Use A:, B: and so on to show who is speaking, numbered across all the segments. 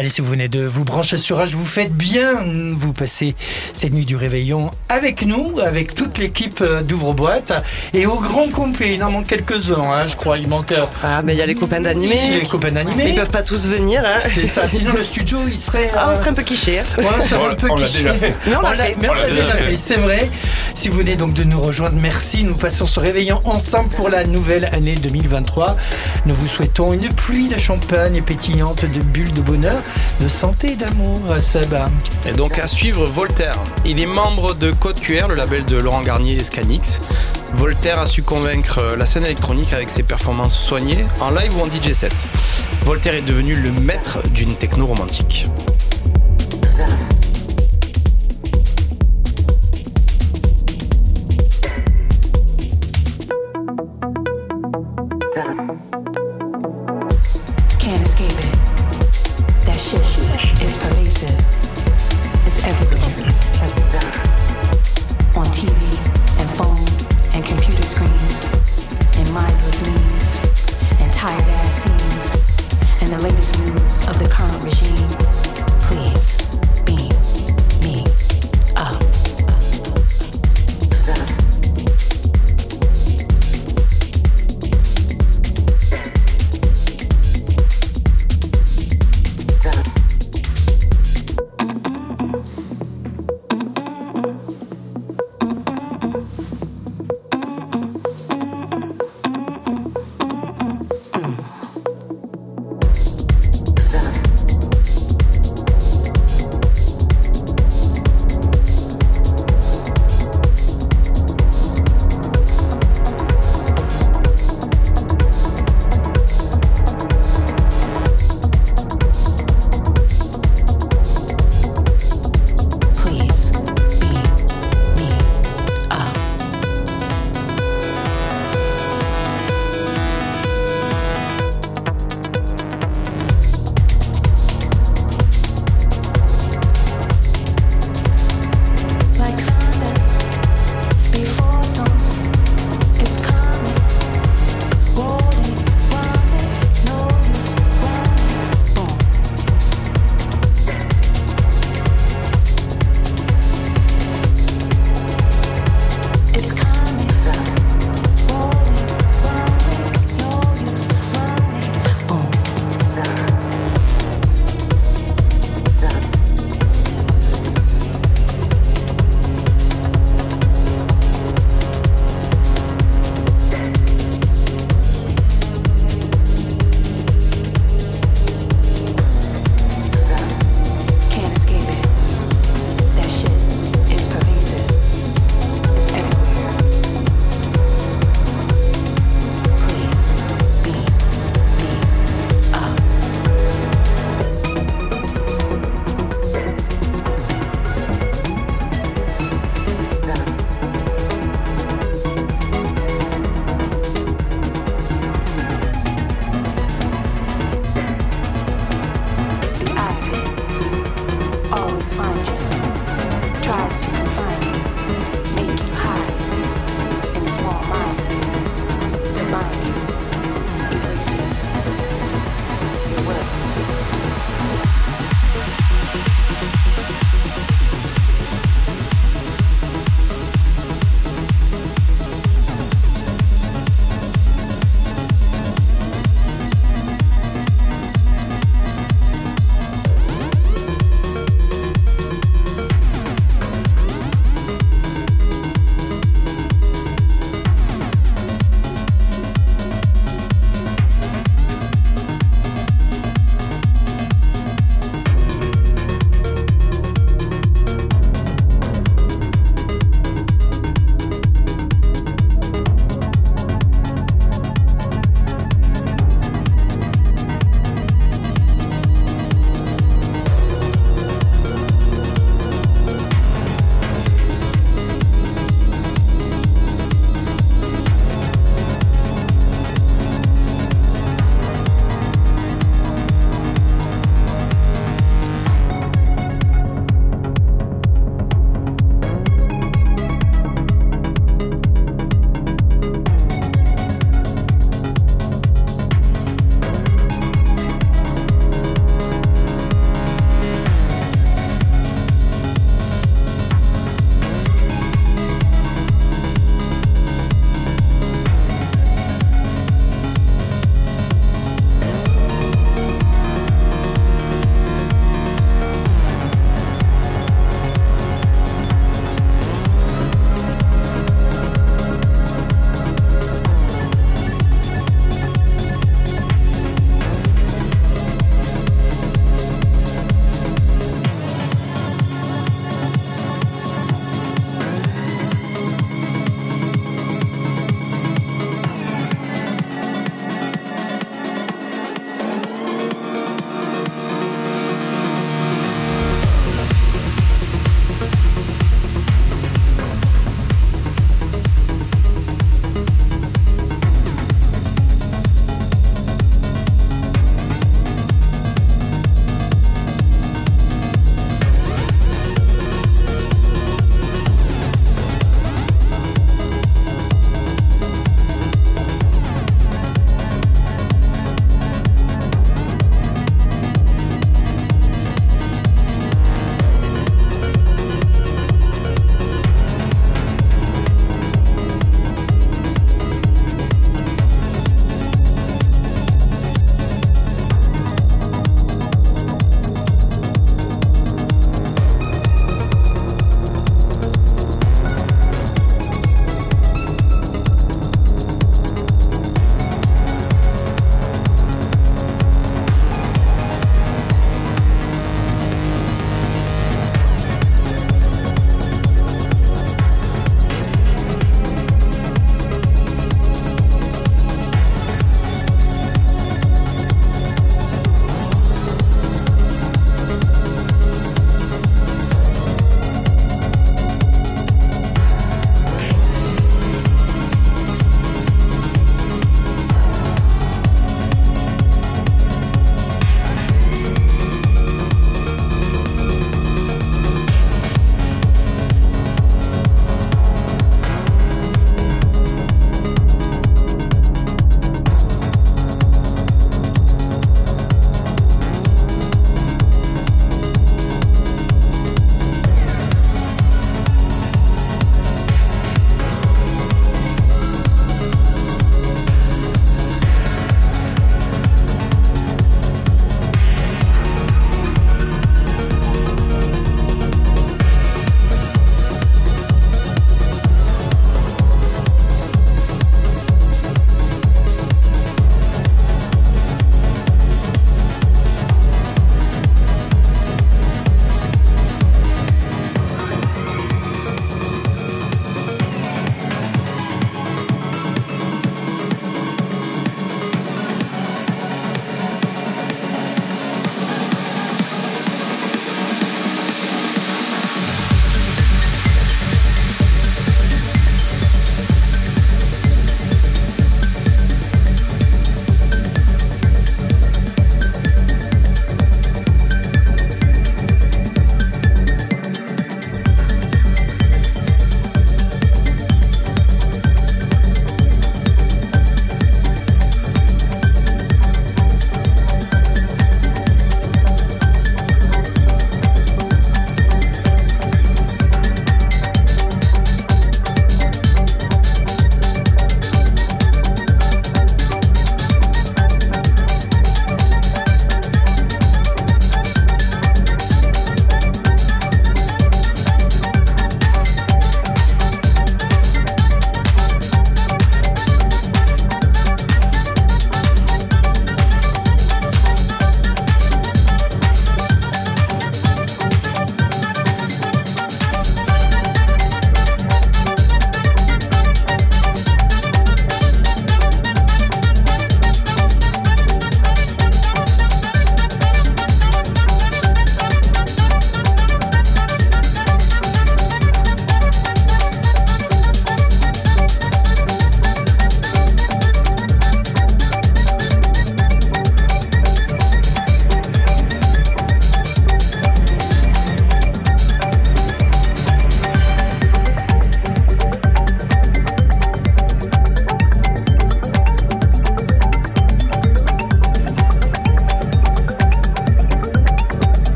A: Allez, si vous venez de vous brancher sur H, vous faites bien. Vous passez cette nuit du réveillon avec nous, avec toute l'équipe euh, d'Ouvre-Boîte. Et au grand complet, il en manque quelques-uns, hein, je crois. Il manque. euh,
B: Ah, mais il y a les copains d'animés.
A: Les copains d'animés.
B: Ils peuvent pas tous venir. Hein.
A: C'est ça, sinon le studio il serait.
B: Ah, on
A: euh,
B: serait un peu quiché. hein.
A: Ouais,
C: On
A: un
C: l'a-
A: peu
C: on l'a déjà fait.
B: Mais on l'a fait.
A: mais on l'a déjà fait, c'est vrai. Si vous venez donc de nous rejoindre, merci. Nous passons ce réveillant ensemble pour la nouvelle année 2023. Nous vous souhaitons une pluie de champagne pétillante de bulles de bonheur, de santé et d'amour, Seba.
C: Et donc à suivre Voltaire. Il est membre de Code QR, le label de Laurent Garnier et Scanix. Voltaire a su convaincre la scène électronique avec ses performances soignées en live ou en DJ set. Voltaire est devenu le maître d'une techno romantique.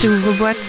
D: Rage.
E: Ouvre-boîte.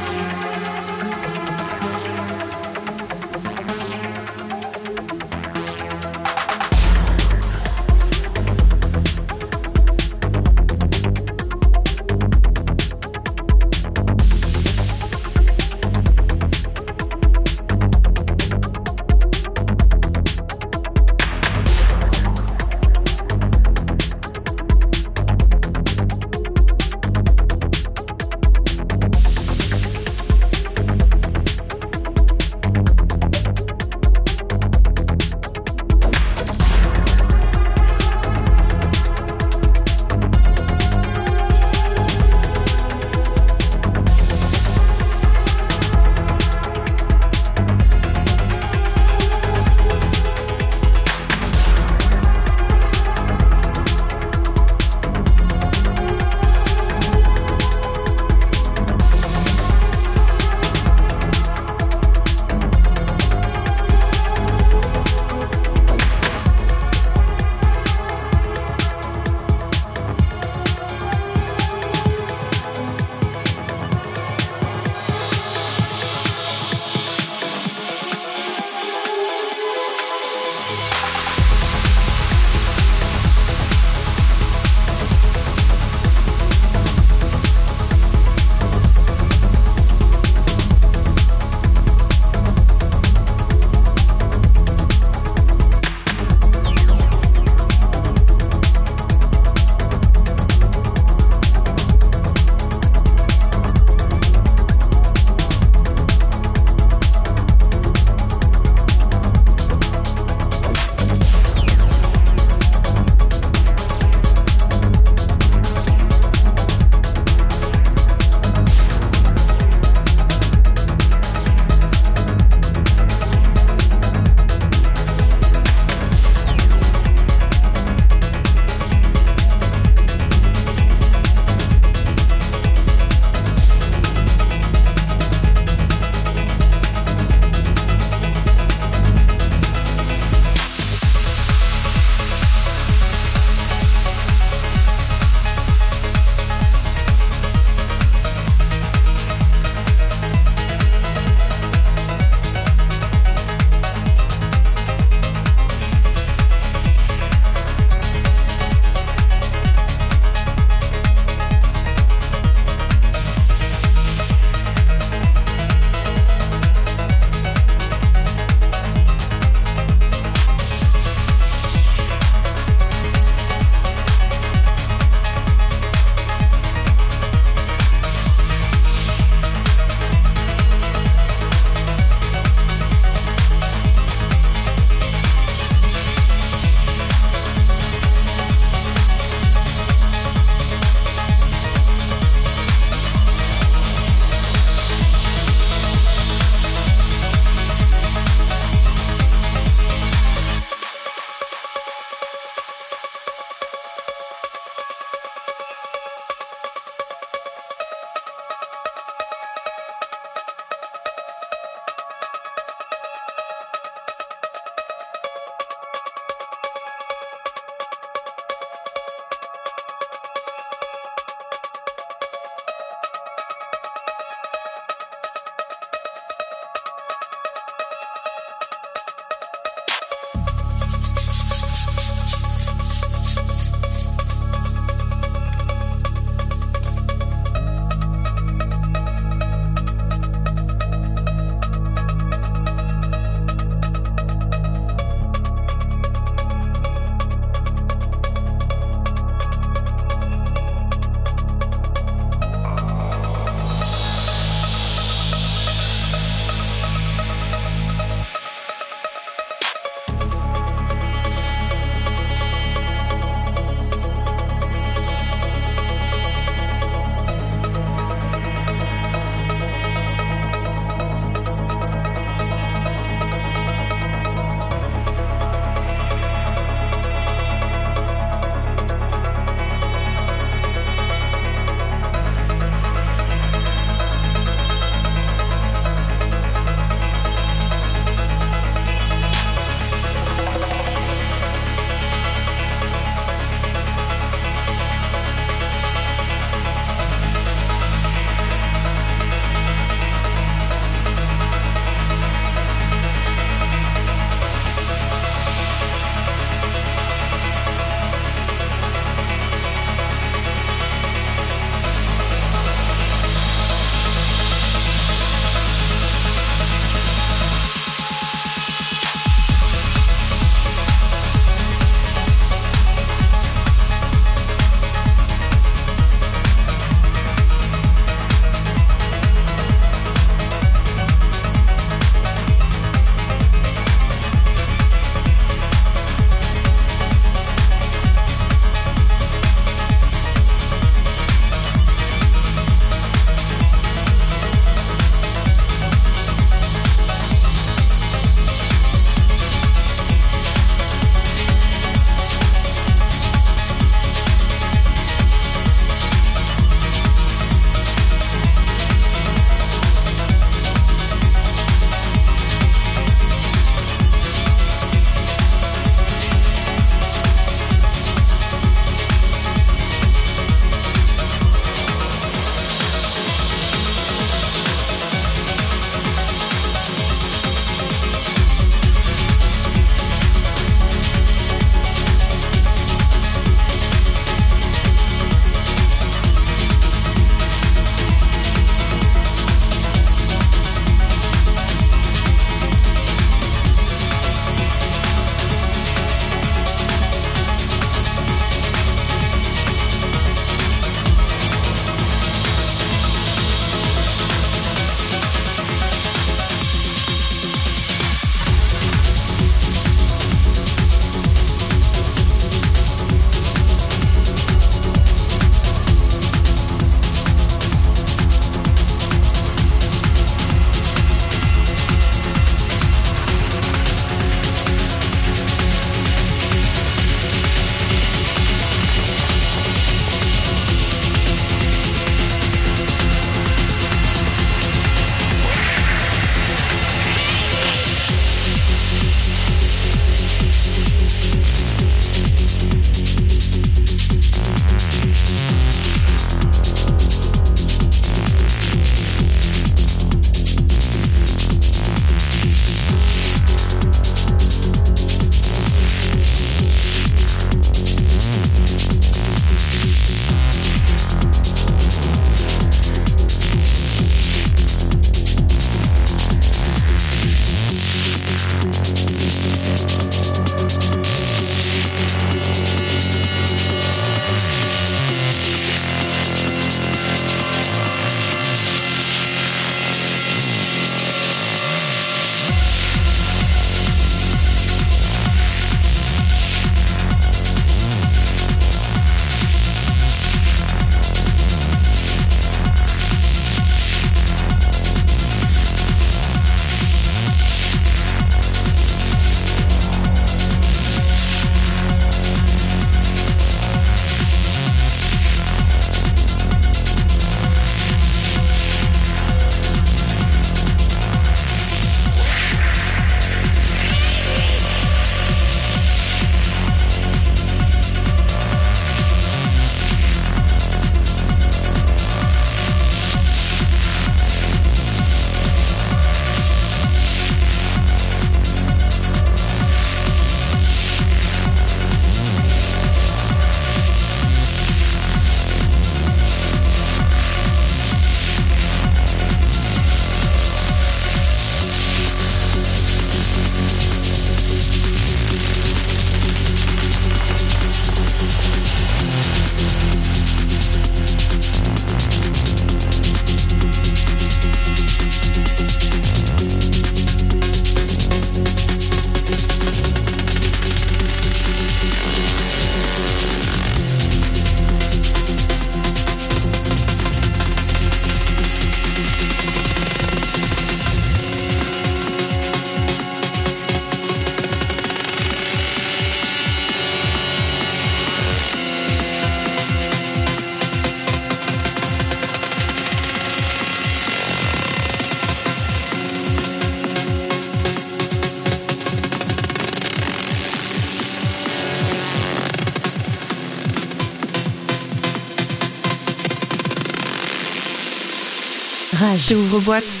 F: Rage.
E: C'est ouvre-boîte.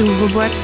E: J'ouvre boîte.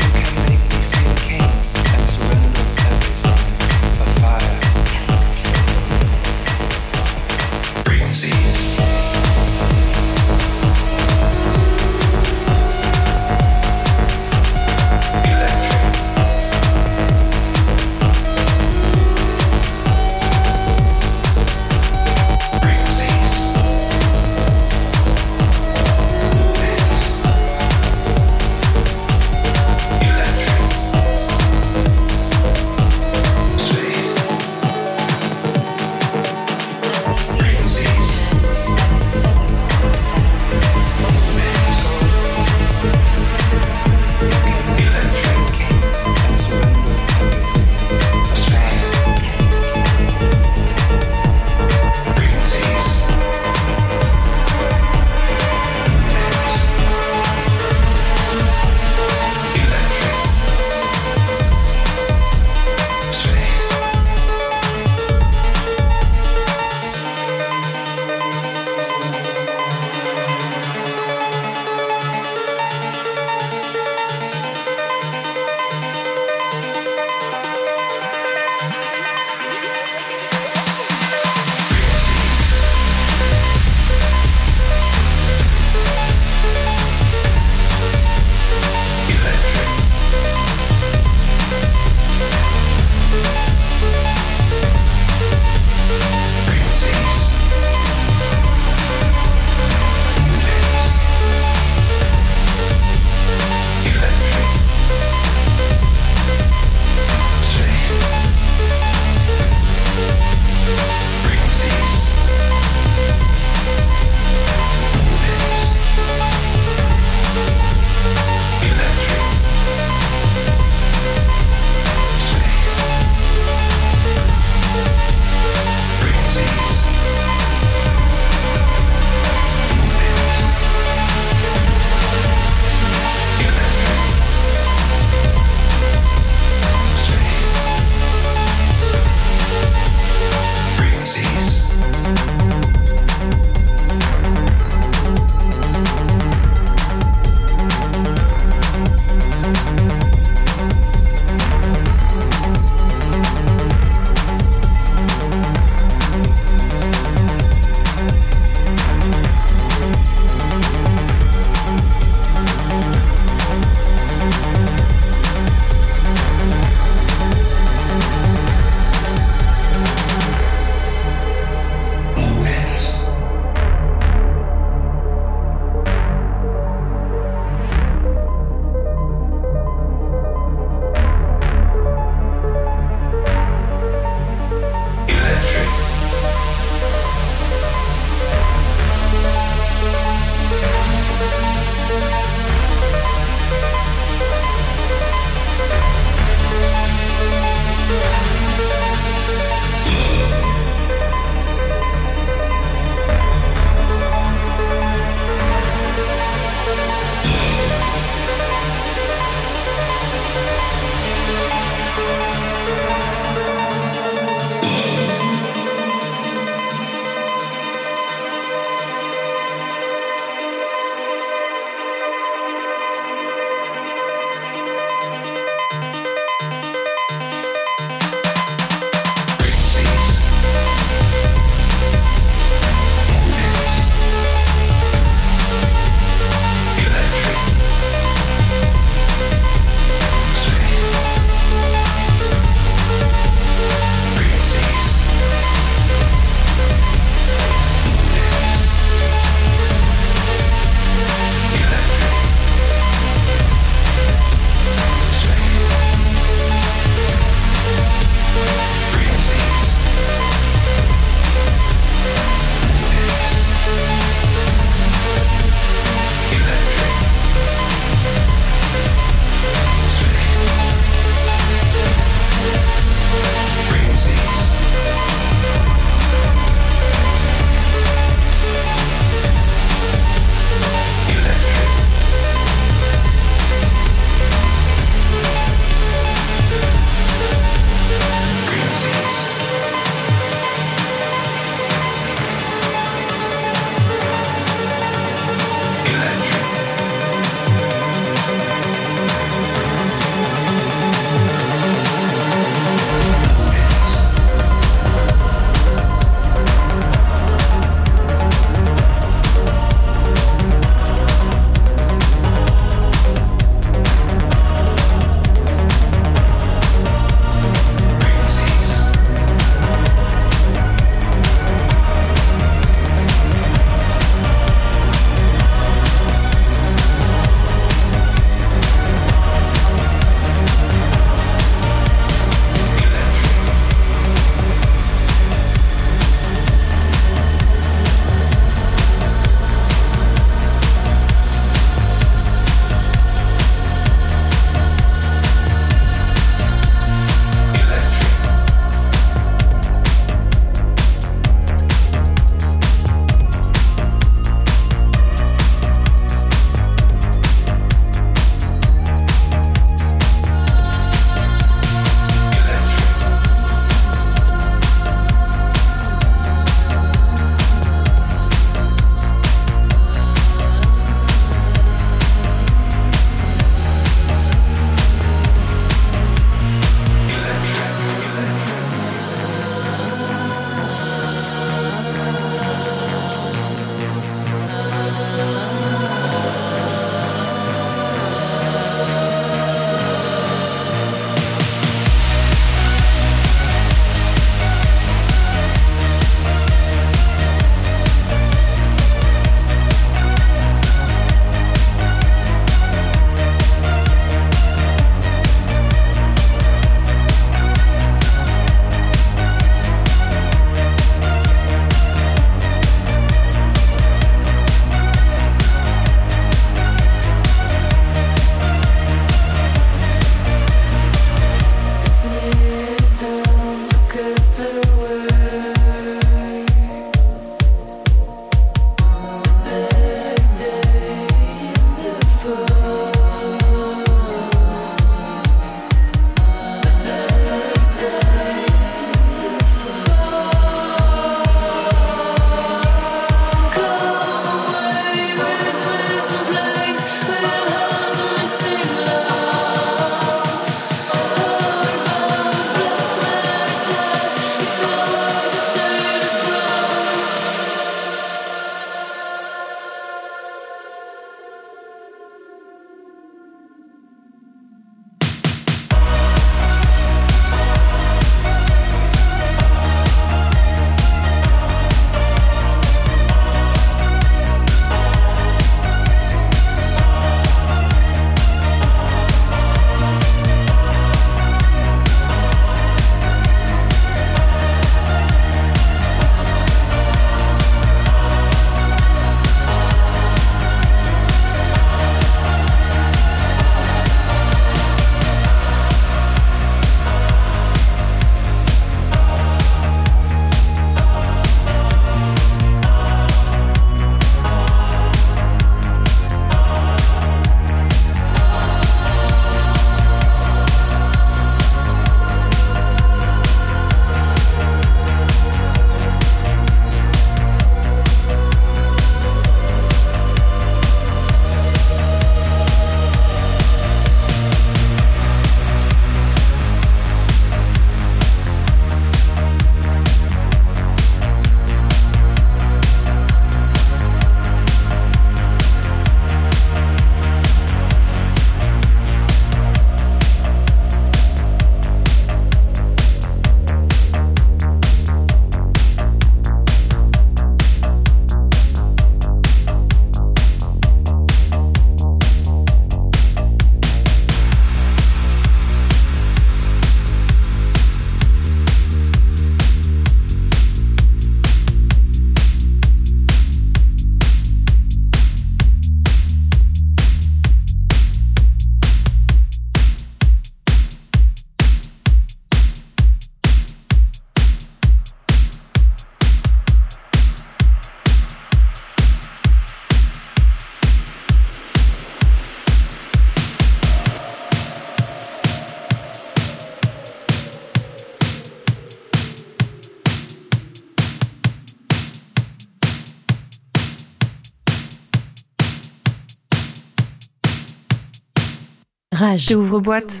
D: Rage.
E: T'ouvres boîte.